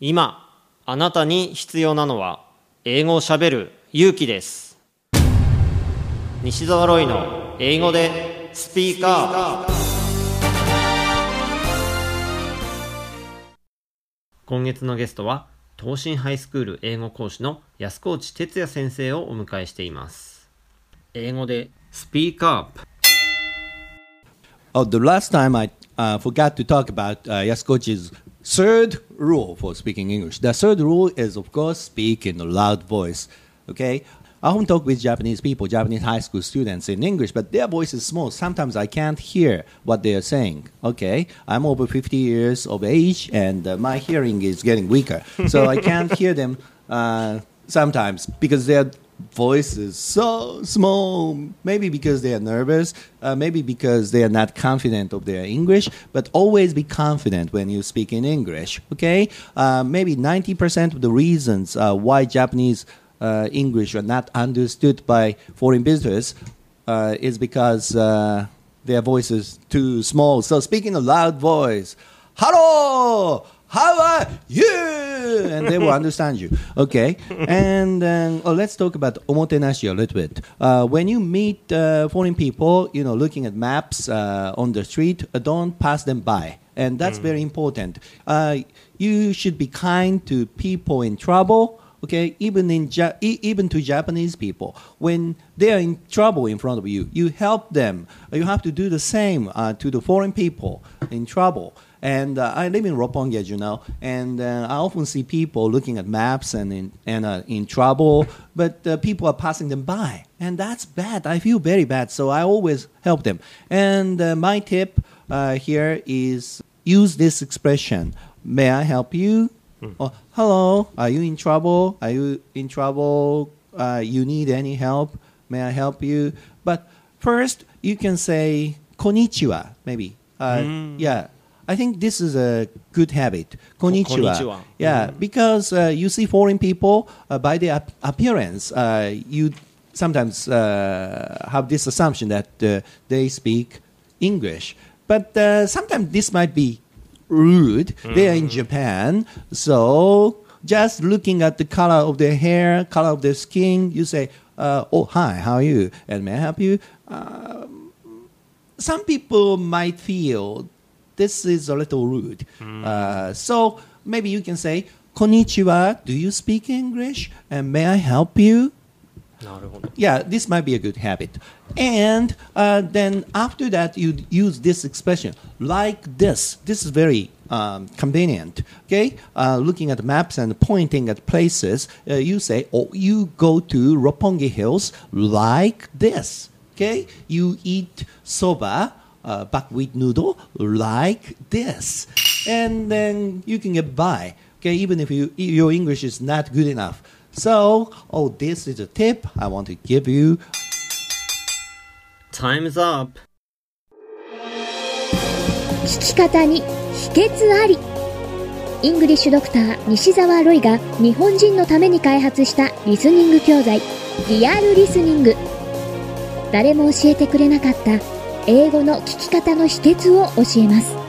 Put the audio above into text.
今あなたに必要なのは英語をしゃべる勇気です。西澤ロイの英語でスピーカー。今月のゲストは東進ハイスクール英語講師の安河内哲也先生をお迎えしています。英語でスピーカー。Oh, the last time I uh, forgot to talk about uh, Yasukochi's third rule for speaking English. The third rule is, of course, speak in a loud voice. Okay? I often talk with Japanese people, Japanese high school students in English, but their voice is small. Sometimes I can't hear what they are saying. Okay? I'm over 50 years of age and uh, my hearing is getting weaker. So I can't hear them uh, sometimes because they're voice is so small. Maybe because they are nervous, uh, maybe because they are not confident of their English. But always be confident when you speak in English. Okay, uh, maybe ninety percent of the reasons uh, why Japanese uh, English are not understood by foreign visitors uh, is because uh, their voice is too small. So speak in a loud voice. Hello. How are you? And they will understand you. Okay. And then oh, let's talk about omotenashi a little bit. Uh, when you meet uh, foreign people, you know, looking at maps uh, on the street, uh, don't pass them by. And that's very important. Uh, you should be kind to people in trouble. Okay, even in ja- even to Japanese people, when they are in trouble in front of you, you help them. You have to do the same uh, to the foreign people in trouble. And uh, I live in Roppongi, as you know, and uh, I often see people looking at maps and in, and uh, in trouble, but uh, people are passing them by, and that's bad. I feel very bad, so I always help them. And uh, my tip uh, here is use this expression: "May I help you?" Or "Hello, are you in trouble? Are you in trouble? Uh, you need any help? May I help you?" But first, you can say "Konnichiwa," maybe. Uh, Yeah. I think this is a good habit. Konnichiwa. konnichiwa. Yeah, because uh, you see foreign people uh, by their ap- appearance, uh, you sometimes uh, have this assumption that uh, they speak English. But uh, sometimes this might be rude. They are in Japan, so just looking at the color of their hair, color of their skin, you say, uh, "Oh, hi, how are you? And may I help you?" some people might feel this is a little rude. Mm. Uh, so maybe you can say, Konnichiwa, do you speak English? And may I help you? Yeah, this might be a good habit. And uh, then after that, you use this expression like this. This is very um, convenient. Okay, uh, looking at maps and pointing at places, uh, you say, "Oh, you go to Roppongi Hills like this." Okay, you eat soba uh, buckwheat noodle like this, and then you can get by. Okay, even if you, your English is not good enough. So, oh, this is a tip I want to give you. Time's up 聞き方に秘訣ありイングリッシュドクター西澤ロイが日本人のために開発したリスニング教材リアルリスニング誰も教えてくれなかった英語の聞き方の秘訣を教えます。